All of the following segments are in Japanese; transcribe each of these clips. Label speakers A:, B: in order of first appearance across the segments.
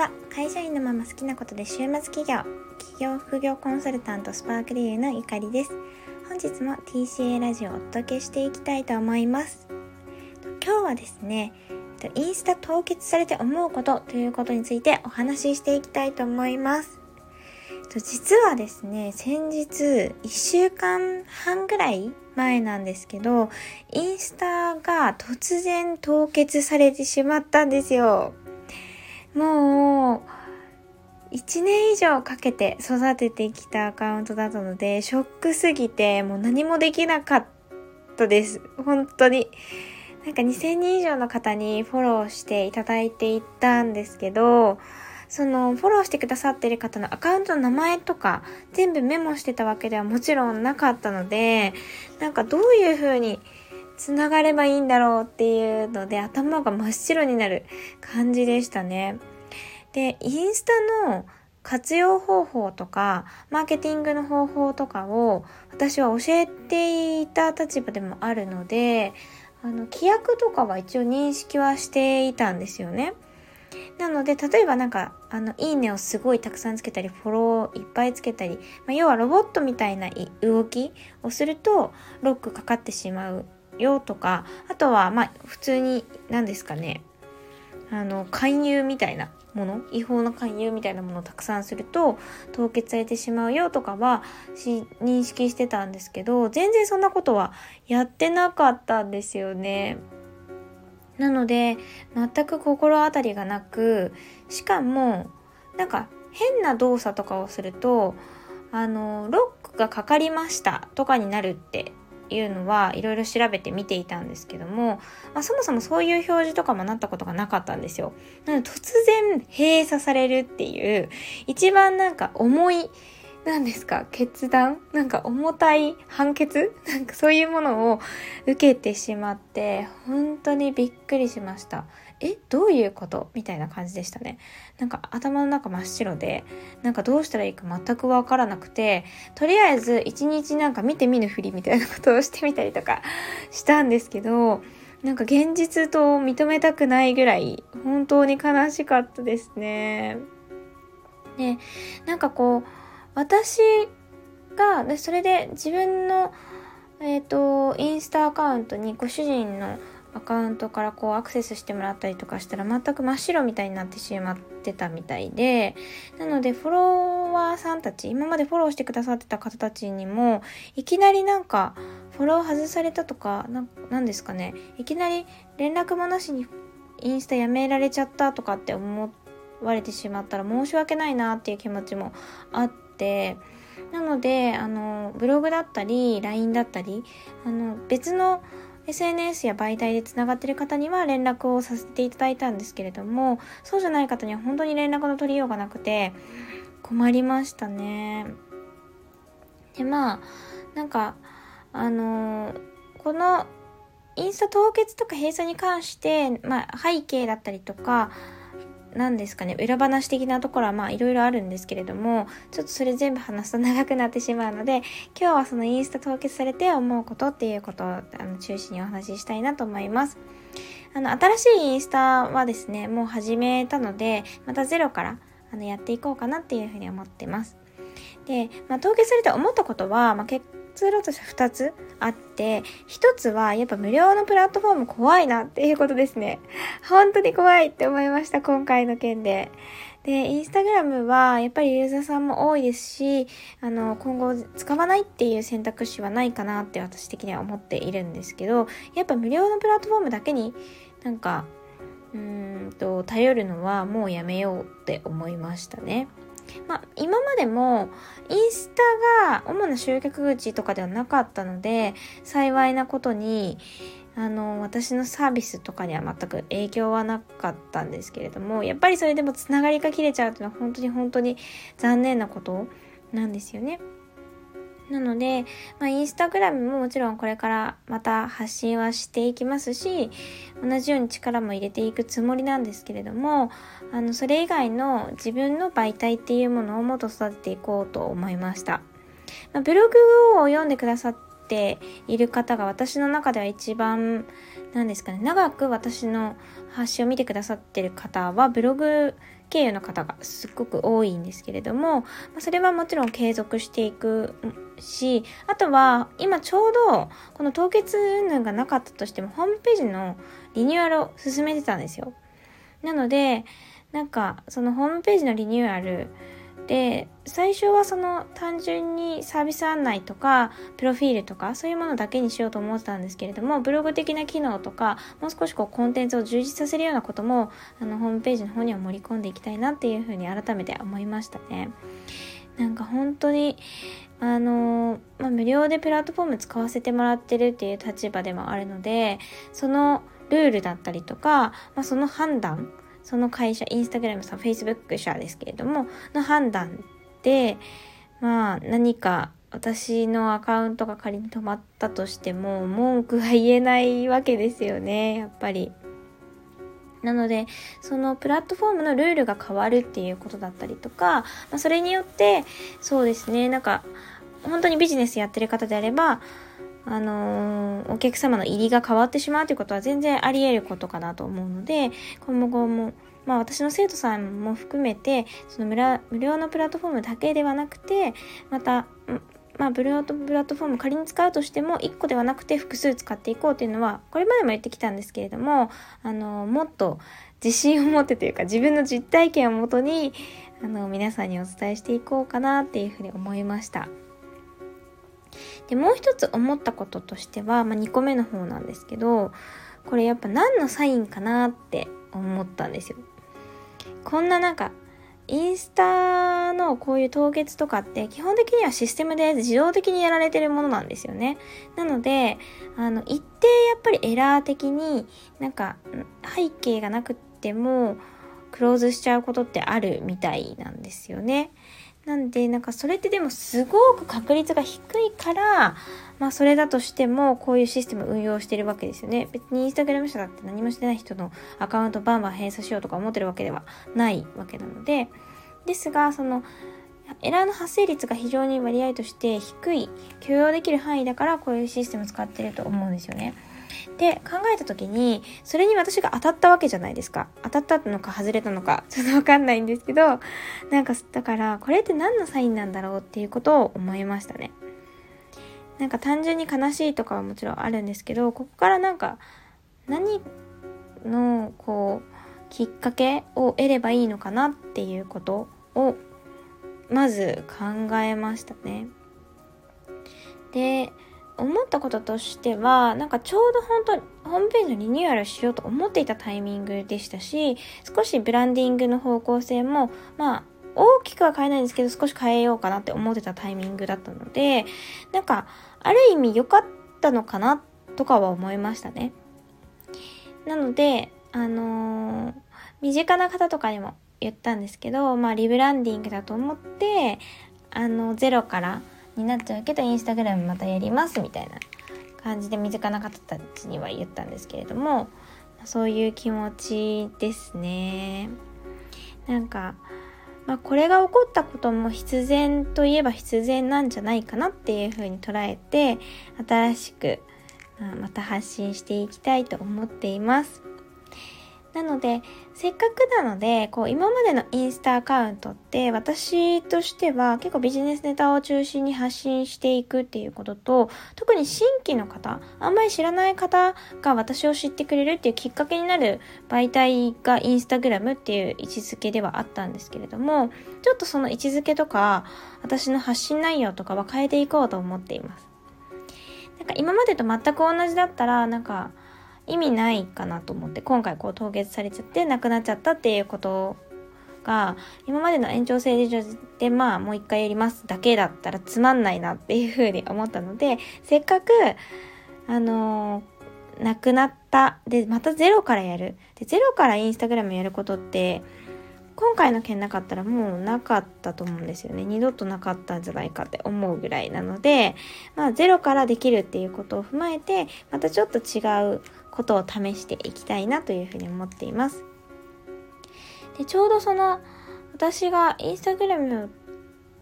A: は会社員のまま好きなことで週末企業企業副業コンサルタントスパークリーのゆかりです。本日も TCA ラジオをお届けしていきたいと思います。今日はですねインスタ凍結されて思うことということについてお話ししていきたいと思います。実はですね、先日1週間半ぐらい前なんですけど、インスタが突然凍結されてしまったんですよ。もう、1年以上かけて育ててきたアカウントだったので、ショックすぎて、もう何もできなかったです。本当に。なんか2000人以上の方にフォローしていただいていったんですけど、そのフォローしてくださってる方のアカウントの名前とか全部メモしてたわけではもちろんなかったので、なんかどういう風に繋がればいいんだろうっていうので頭が真っ白になる感じでしたね。で、インスタの活用方法とか、マーケティングの方法とかを私は教えていた立場でもあるので、あの、規約とかは一応認識はしていたんですよね。なので、例えばなんか、あの、いいねをすごいたくさんつけたり、フォローいっぱいつけたり、まあ、要はロボットみたいな動きをすると、ロックかかってしまうよとか、あとは、まあ、普通に、何ですかね、あの、勧誘みたいなもの、違法な勧誘みたいなものをたくさんすると、凍結されてしまうよとかは、認識してたんですけど、全然そんなことはやってなかったんですよね。なので、全く心当たりがなく、しかも、なんか変な動作とかをすると、あの、ロックがかかりましたとかになるっていうのはいろいろ調べて見ていたんですけども、まあ、そもそもそういう表示とかもなったことがなかったんですよ。なので突然閉鎖されるっていう一番なんか重い何ですか決断なんか重たい判決なんかそういうものを受けてしまって、本当にびっくりしました。えどういうこと？みたいな感じでしたね。なんか頭の中真っ白で、なんかどうしたらいいか全くわからなくて、とりあえず一日なんか見て見ぬふりみたいなことをしてみたりとか したんですけど、なんか現実と認めたくないぐらい本当に悲しかったですね。で、なんかこう、私が、でそれで自分の、えっ、ー、と、インスタアカウントにご主人のアカウントからこうアクセスしてもらったりとかしたら全く真っ白みたいになってしまってたみたいで、なのでフォロワーさんたち、今までフォローしてくださってた方たちにも、いきなりなんか、フォロー外されたとか、ななんですかね、いきなり連絡もなしにインスタやめられちゃったとかって思われてしまったら申し訳ないなっていう気持ちもあって、てなのであのブログだったり LINE だったりあの別の SNS や媒体でつながってる方には連絡をさせていただいたんですけれどもそうじゃない方には本当に連絡の取りようがなくて困りましたね。でまあなんかあのこのインスタ凍結とか閉鎖に関して、まあ、背景だったりとか何ですかね裏話的なところはまあいろいろあるんですけれどもちょっとそれ全部話すと長くなってしまうので今日はそのインスタ凍結されて思うことっていうことをあの中心にお話ししたいなと思います。あの新しいインスタはですねもう始めたのでまたゼロからあのやっていこうかなっていうふうに思ってます。で、まあ、凍結されて思ったことは、まあ、結通路として2つあって、1つはやっぱ無料のプラットフォーム怖いなっていうことですね。本当に怖いって思いました、今回の件で。で、インスタグラムはやっぱりユーザーさんも多いですし、あの、今後使わないっていう選択肢はないかなって私的には思っているんですけど、やっぱ無料のプラットフォームだけになんか、うんと、頼るのはもうやめようって思いましたね。まあ、今までもインスタが主な集客口とかではなかったので幸いなことにあの私のサービスとかには全く影響はなかったんですけれどもやっぱりそれでもつながりが切れちゃうっていうのは本当に本当に残念なことなんですよね。なので、まあ、インスタグラムももちろんこれからまた発信はしていきますし、同じように力も入れていくつもりなんですけれども、あの、それ以外の自分の媒体っていうものをもっと育てていこうと思いました。まあ、ブログを読んでくださっている方が私の中では一番、なんですかね、長く私の発信を見てくださってる方はブログ経由の方がすっごく多いんですけれども、それはもちろん継続していくしあとは今ちょうどこの凍結云々がなかったとしてもホームページのリニューアルを進めてたんですよ。なのでなんかそのホームページのリニューアルで最初はその単純にサービス案内とかプロフィールとかそういうものだけにしようと思ってたんですけれどもブログ的な機能とかもう少しこうコンテンツを充実させるようなこともあのホームページの方には盛り込んでいきたいなっていうふうに改めて思いましたね。なんか本当にあのまあ、無料でプラットフォーム使わせてもらってるっていう立場でもあるのでそのルールだったりとか、まあ、その判断その会社、インスタグラムさん、フェイスブック社ですけれども、の判断で、まあ何か私のアカウントが仮に止まったとしても文句は言えないわけですよね、やっぱり。なので、そのプラットフォームのルールが変わるっていうことだったりとか、まあ、それによって、そうですね、なんか、本当にビジネスやってる方であれば、あのー、お客様の入りが変わってしまうということは全然あり得ることかなと思うので、今後も、まあ私の生徒さんも含めて、その無料のプラットフォームだけではなくて、また、まあ、ブルートプラットフォーム仮に使うとしても1個ではなくて複数使っていこうというのはこれまでも言ってきたんですけれどもあのもっと自信を持ってというか自分の実体験をもとにあの皆さんにお伝えしていこうかなっていうふうに思いました。でもう一つ思ったこととしては、まあ、2個目の方なんですけどこれやっぱ何のサインかなって思ったんですよ。こんななんかインスタのこういう凍結とかって基本的にはシステムで自動的にやられてるものなんですよね。なので、あの、一定やっぱりエラー的になんか背景がなくってもクローズしちゃうことってあるみたいなんですよね。なんでなんかそれってでもすごく確率が低いからまあそれだとしてもこういうシステム運用してるわけですよね別にインスタグラム社だって何もしてない人のアカウントバンバン閉鎖しようとか思ってるわけではないわけなのでですがそのエラーの発生率が非常に割合として低い許容できる範囲だからこういうシステム使ってると思うんですよね。で考えた時にそれに私が当たったわけじゃないですか。当たったのか外れたのか ちょっとわかんないんですけどなんかだからこれって何のサインなんだろうっていうことを思いましたね。なんか単純に悲しいとかはもちろんあるんですけどここからなんか何のこうきっかけを得ればいいのかなっていうことをまず考えましたね。で思ったこととしてはなんかちょうど本当ホームページのリニューアルしようと思っていたタイミングでしたし少しブランディングの方向性もまあ大きくは変えないんですけど少し変えようかなって思ってたタイミングだったのでなんかある意味良かったのかなとかは思いましたね。なのであのー、身近な方とかにも言ったんですけどまあリブランディングだと思ってあのゼロからになっちゃうけどインスタグラムまたやりますみたいな感じで身近な方たちには言ったんですけれどもそういう気持ちですね。なんか、まあ、これが起こったことも必然といえば必然なんじゃないかなっていうふうに捉えて新しく、まあ、また発信していきたいと思っています。なので、せっかくなので、こう、今までのインスタアカウントって、私としては結構ビジネスネタを中心に発信していくっていうことと、特に新規の方、あんまり知らない方が私を知ってくれるっていうきっかけになる媒体がインスタグラムっていう位置づけではあったんですけれども、ちょっとその位置づけとか、私の発信内容とかは変えていこうと思っています。なんか今までと全く同じだったら、なんか、意味ないかなと思って今回こう凍結されちゃってなくなっちゃったっていうことが今までの延長線上でまあもう一回やりますだけだったらつまんないなっていうふうに思ったのでせっかくあのー、なくなったでまたゼロからやるでゼロからインスタグラムやることって今回の件なかったらもうなかったと思うんですよね。二度となかったんじゃないかって思うぐらいなので、まあゼロからできるっていうことを踏まえて、またちょっと違うことを試していきたいなというふうに思っています。で、ちょうどその、私がインスタグラム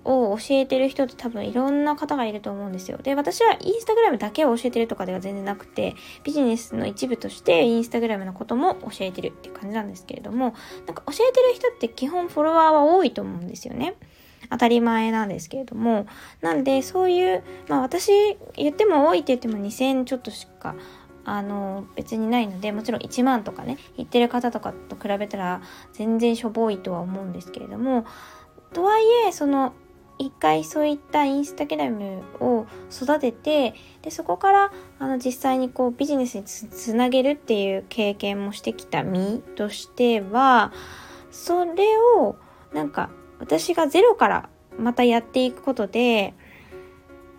A: を教えてる人って多分いろんな方がいると思うんですよ。で、私はインスタグラムだけを教えてるとかでは全然なくて、ビジネスの一部としてインスタグラムのことも教えてるって感じなんですけれども、なんか教えてる人って基本フォロワーは多いと思うんですよね。当たり前なんですけれども、なんでそういう、まあ私言っても多いって言っても2000ちょっとしかあの別にないのでもちろん1万とかね言ってる方とかと比べたら全然しょぼいとは思うんですけれどもとはいえその一回そういったインスタグラムを育ててでそこからあの実際にこうビジネスにつなげるっていう経験もしてきた身としてはそれをなんか私がゼロからまたやっていくことで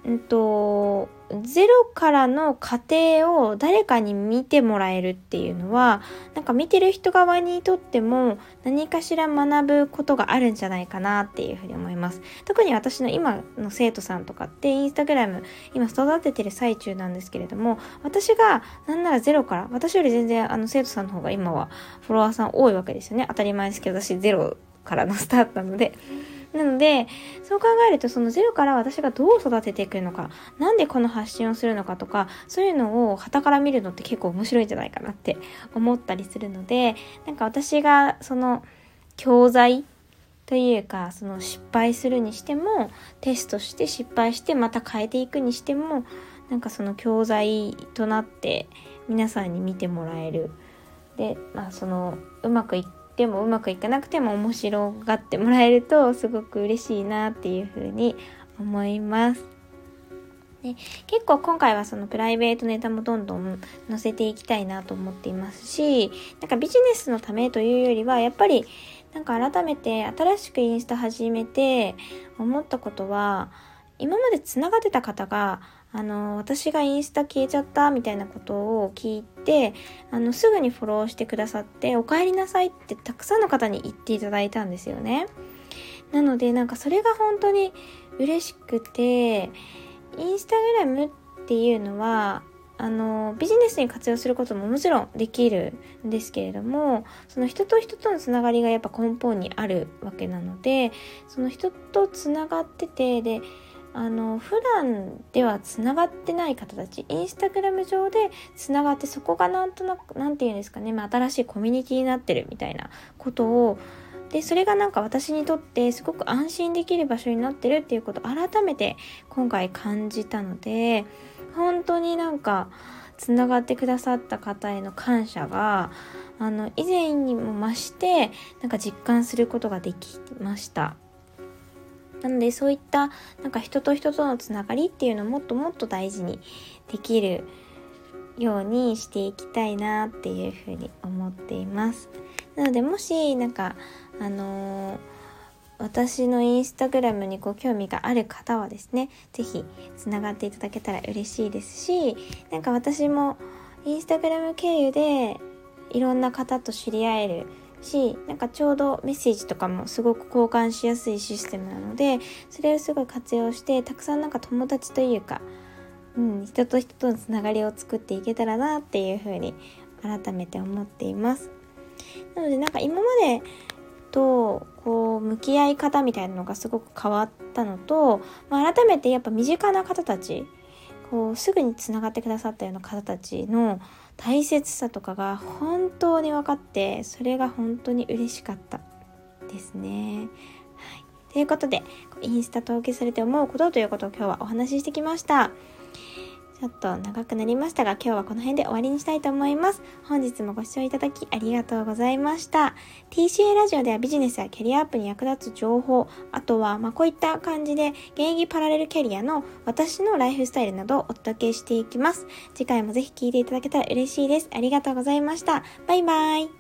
A: うんとゼロからの過程を誰かに見てもらえるっていうのはなんか見てる人側にとっても何かしら学ぶことがあるんじゃないかなっていうふうに思います。特に私の今の生徒さんとかってインスタグラム今育ててる最中なんですけれども私がなんならゼロから私より全然あの生徒さんの方が今はフォロワーさん多いわけですよね。当たり前ですけど私ゼロからのスタートなので。なので、そう考えるとそのゼロから私がどう育てていくのか、なんでこの発信をするのかとか、そういうのを旗から見るのって結構面白いんじゃないかなって思ったりするので、なんか私がその教材というか、その失敗するにしても、テストして失敗してまた変えていくにしても、なんかその教材となって皆さんに見てもらえる。で、まあそのうまくいってもうまくいかなくても面白がってもらえるとすごく嬉しいなっていうふうに思います。で結構今回はそのプライベートネタもどんどん載せていきたいなと思っていますしなんかビジネスのためというよりはやっぱりなんか改めて新しくインスタ始めて思ったことは今までつながってた方があの、私がインスタ消えちゃったみたいなことを聞いて、あの、すぐにフォローしてくださって、お帰りなさいってたくさんの方に言っていただいたんですよね。なので、なんかそれが本当に嬉しくて、インスタグラムっていうのは、あの、ビジネスに活用することももちろんできるんですけれども、その人と人とのつながりがやっぱ根本にあるわけなので、その人とつながってて、で、あの普段ではつながってない方たちインスタグラム上でつながってそこがなんとなく何て言うんですかね、まあ、新しいコミュニティになってるみたいなことをでそれがなんか私にとってすごく安心できる場所になってるっていうことを改めて今回感じたので本当になんかつながってくださった方への感謝があの以前にも増してなんか実感することができました。なのでそういったなんか人と人とのつながりっていうのをもっともっと大事にできるようにしていきたいなっていうふうに思っています。なのでもしなんかあのー、私のインスタグラムにご興味がある方はですね、是非つながっていただけたら嬉しいですし、なんか私もインスタグラム経由でいろんな方と知り合えるしなんかちょうどメッセージとかもすごく交換しやすいシステムなのでそれをすごい活用してたくさんなんか友達というか、うん、人と人とのつながりを作っていけたらなっていうふうに改めて思っています。なのでなんか今までとこう向き合い方みたいなのがすごく変わったのと、まあ、改めてやっぱ身近な方たちこうすぐにつながってくださったような方たちの大切さとかが本当に分かってそれが本当に嬉しかったですね。はい、ということでインスタ投稿されて思うことということを今日はお話ししてきました。ちょっと長くなりましたが、今日はこの辺で終わりにしたいと思います。本日もご視聴いただきありがとうございました。TCA ラジオではビジネスやキャリアアップに役立つ情報、あとは、まこういった感じで、現役パラレルキャリアの私のライフスタイルなどをお届けしていきます。次回もぜひ聴いていただけたら嬉しいです。ありがとうございました。バイバイ。